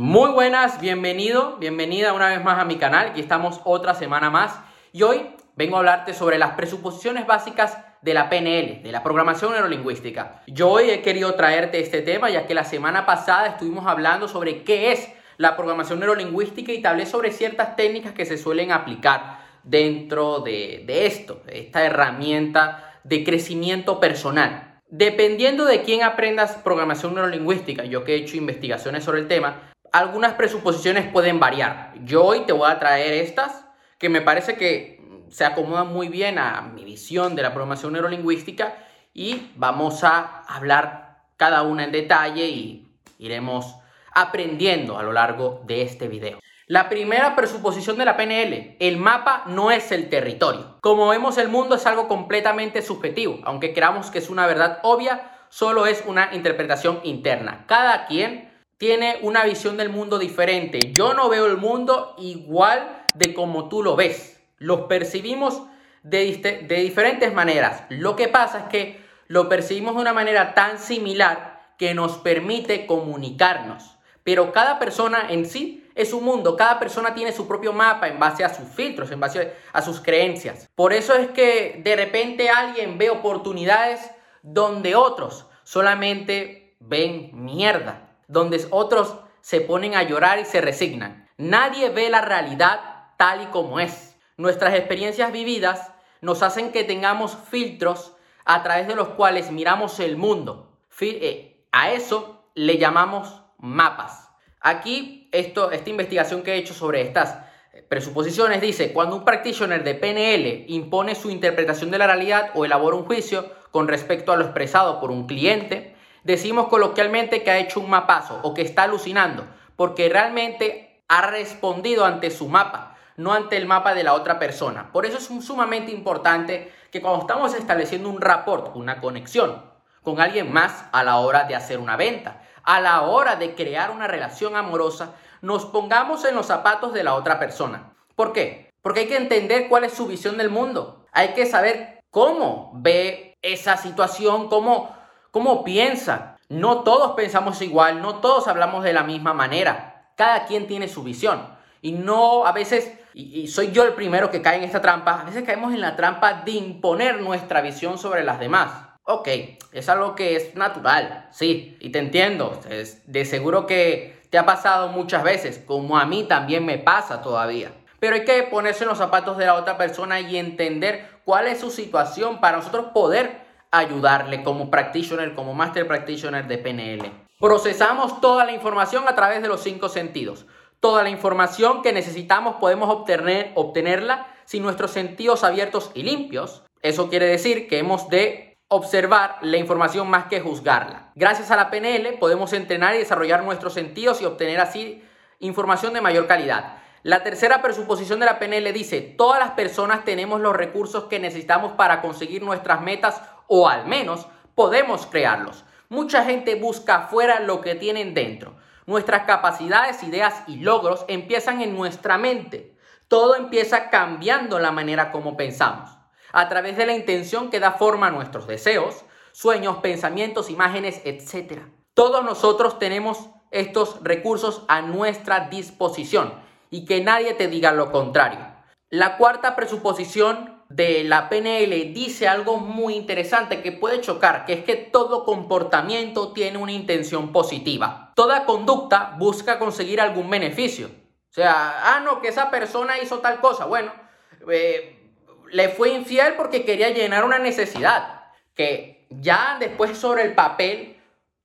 Muy buenas, bienvenido, bienvenida una vez más a mi canal. Aquí estamos otra semana más y hoy vengo a hablarte sobre las presuposiciones básicas de la PNL, de la programación neurolingüística. Yo hoy he querido traerte este tema ya que la semana pasada estuvimos hablando sobre qué es la programación neurolingüística y te hablé sobre ciertas técnicas que se suelen aplicar dentro de, de esto, esta herramienta de crecimiento personal. Dependiendo de quién aprendas programación neurolingüística, yo que he hecho investigaciones sobre el tema, algunas presuposiciones pueden variar. Yo hoy te voy a traer estas que me parece que se acomodan muy bien a mi visión de la programación neurolingüística y vamos a hablar cada una en detalle y iremos aprendiendo a lo largo de este video. La primera presuposición de la PNL, el mapa no es el territorio. Como vemos el mundo es algo completamente subjetivo, aunque creamos que es una verdad obvia, solo es una interpretación interna. Cada quien tiene una visión del mundo diferente. Yo no veo el mundo igual de como tú lo ves. Los percibimos de, de, diferentes maneras. Lo que pasa es que lo percibimos de una manera tan similar que nos permite comunicarnos. Pero cada persona en sí es un mundo, cada persona tiene su propio mapa en base a sus filtros, en base a sus creencias. Por eso es que de repente alguien ve oportunidades donde otros solamente ven mierda donde otros se ponen a llorar y se resignan. Nadie ve la realidad tal y como es. Nuestras experiencias vividas nos hacen que tengamos filtros a través de los cuales miramos el mundo. Eh, a eso le llamamos mapas. Aquí, esto, esta investigación que he hecho sobre estas presuposiciones dice, cuando un practitioner de PNL impone su interpretación de la realidad o elabora un juicio con respecto a lo expresado por un cliente, decimos coloquialmente que ha hecho un mapazo o que está alucinando, porque realmente ha respondido ante su mapa, no ante el mapa de la otra persona. Por eso es sumamente importante que cuando estamos estableciendo un rapport, una conexión con alguien más a la hora de hacer una venta, a la hora de crear una relación amorosa, nos pongamos en los zapatos de la otra persona. ¿Por qué? Porque hay que entender cuál es su visión del mundo. Hay que saber cómo ve esa situación, cómo cómo piensa. No todos pensamos igual, no todos hablamos de la misma manera. Cada quien tiene su visión. Y no, a veces, y, soy yo el primero que cae en esta trampa, a veces caemos en la trampa de imponer nuestra visión sobre las demás. Ok, es algo que es natural, sí, y te entiendo. Es de seguro que te ha pasado muchas veces, como a mí también me pasa todavía. Pero hay que ponerse en los zapatos de la otra persona y entender cuál es su situación para nosotros poder ayudarle como practitioner, como master practitioner de PNL. Procesamos toda la información a través de los cinco sentidos. Toda la información que necesitamos podemos obtener, obtenerla sin nuestros sentidos abiertos y limpios. Eso quiere decir que hemos de observar la información más que juzgarla. Gracias a la PNL podemos entrenar y desarrollar nuestros sentidos y obtener así información de mayor calidad. La tercera presuposición de la PNL dice, todas las personas tenemos los recursos que necesitamos para conseguir nuestras metas o al menos podemos crearlos. Mucha gente busca afuera lo que tienen dentro. Nuestras capacidades, ideas y logros empiezan en nuestra mente. Todo empieza cambiando la manera como pensamos, a través de la intención que da forma a nuestros deseos, sueños, pensamientos, imágenes, etc. Todos nosotros tenemos estos recursos a nuestra disposición y que nadie te diga lo contrario. La cuarta presuposición de la PNL dice algo muy interesante que puede chocar, que es que todo comportamiento tiene una intención positiva. Toda conducta busca conseguir algún beneficio. O sea, ah, no, que esa persona hizo tal cosa. Bueno, eh, le fue infiel porque quería llenar una necesidad. Que ya después sobre el papel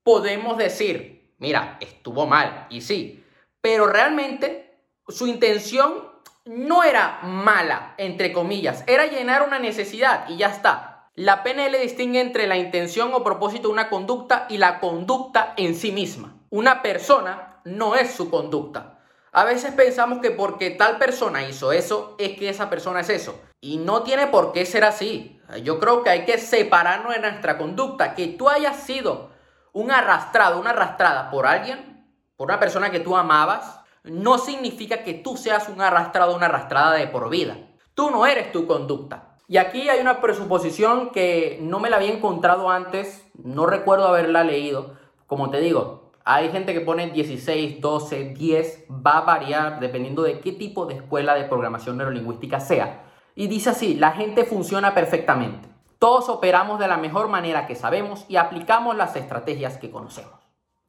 podemos decir, mira, estuvo mal, y sí, pero realmente su intención no era mala, entre comillas, era llenar una necesidad y ya está. La PNL distingue entre la intención o propósito de una conducta y la conducta en sí misma. Una persona no es su conducta. A veces pensamos que porque tal persona hizo eso, es que esa persona es eso. Y no tiene por qué ser así. Yo creo que hay que separarnos de nuestra conducta. Que tú hayas sido un arrastrado, una arrastrada por alguien, por una persona que tú amabas, no significa que tú seas un arrastrado o una arrastrada de por vida. Tú no eres tu conducta. Y aquí hay una presuposición que no me la había encontrado antes, no recuerdo haberla leído. Como te digo, Hay gente que pone 16, 12, 10, va a variar dependiendo de qué tipo de escuela de programación neurolingüística sea. Y dice así, la gente funciona perfectamente. Todos operamos de la mejor manera que sabemos y aplicamos las estrategias que conocemos.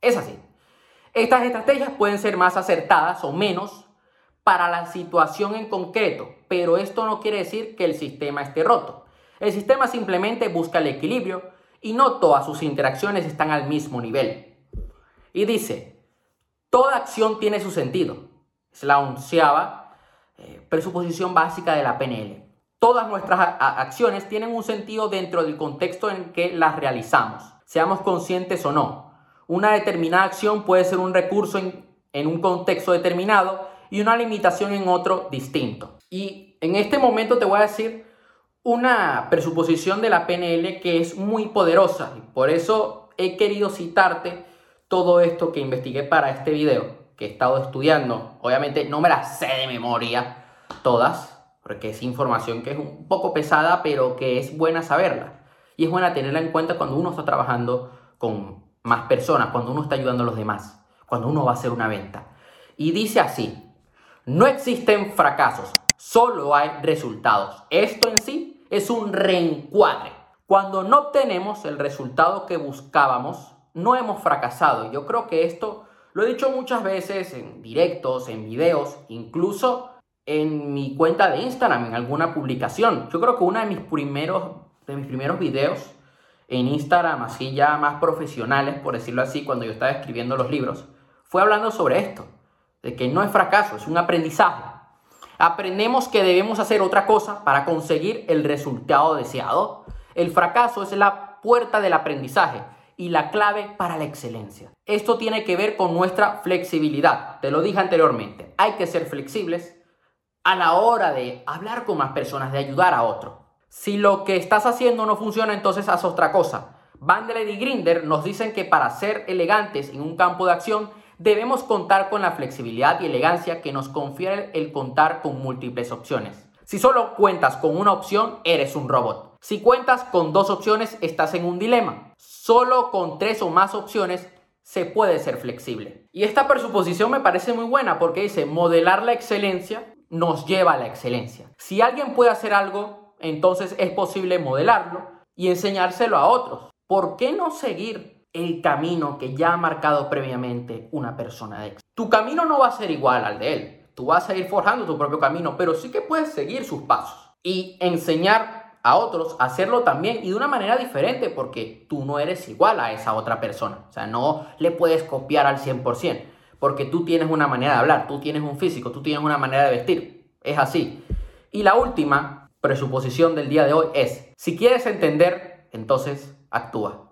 Es así. Estas estrategias pueden ser más acertadas o menos para la situación en concreto, pero esto no quiere decir que el sistema esté roto. El sistema simplemente busca el equilibrio y no todas sus interacciones están al mismo nivel. Y dice, toda acción tiene su sentido. Es la onceava eh, presuposición básica de la PNL. Todas nuestras acciones tienen un sentido dentro del contexto en que las realizamos, seamos conscientes o no. Una determinada acción puede ser un recurso en, un contexto determinado y una limitación en otro distinto. Y en este momento te voy a decir una presuposición de la PNL que es muy poderosa y por eso he querido citarte todo esto que investigué para este video, que he estado estudiando, obviamente no me las sé de memoria todas, porque es información que es un poco pesada, pero que es buena saberla. Y es buena tenerla en cuenta cuando uno está trabajando con más personas, cuando uno está ayudando a los demás, cuando uno va a hacer una venta. Y dice así, no existen fracasos, solo hay resultados. Esto en sí es un reencuadre. Cuando no obtenemos el resultado que buscábamos, no hemos fracasado. Yo creo que esto lo he dicho muchas veces en directos, en videos, incluso en mi cuenta de Instagram, en alguna publicación. Yo creo que uno de mis primeros, de mis primeros videos en Instagram, así ya más profesionales, por decirlo así, cuando yo estaba escribiendo los libros, fue hablando sobre esto, de que no es fracaso, es un aprendizaje. Aprendemos que debemos hacer otra cosa para conseguir el resultado deseado. El fracaso es la puerta del aprendizaje y la clave para la excelencia. Esto tiene que ver con nuestra flexibilidad. Te lo dije anteriormente. Hay que ser flexibles a la hora de hablar con más personas, de ayudar a otro. Si lo que estás haciendo no funciona, entonces haz otra cosa. Bandler y Grinder nos dicen que para ser elegantes en un campo de acción debemos contar con la flexibilidad y elegancia que nos confiere el contar con múltiples opciones. Si solo cuentas con una opción, eres un robot. Si cuentas con dos opciones, estás en un dilema. Solo con tres o más opciones se puede ser flexible. Y esta presuposición me parece muy buena porque dice, modelar la excelencia nos lleva a la excelencia. Si alguien puede hacer algo, entonces es posible modelarlo y enseñárselo a otros. ¿Por qué no seguir el camino que ya ha marcado previamente una persona de éxito? Tu camino no va a ser igual al de él. Tú vas a ir forjando tu propio camino, pero sí que puedes seguir sus pasos y enseñar a otros hacerlo también y de una manera diferente porque tú no eres igual a esa otra persona. O sea, no le puedes copiar al 100% porque tú tienes una manera de hablar, tú tienes un físico, tú tienes una manera de vestir. Es así. Y la última presuposición del día de hoy es, si quieres entender, entonces actúa.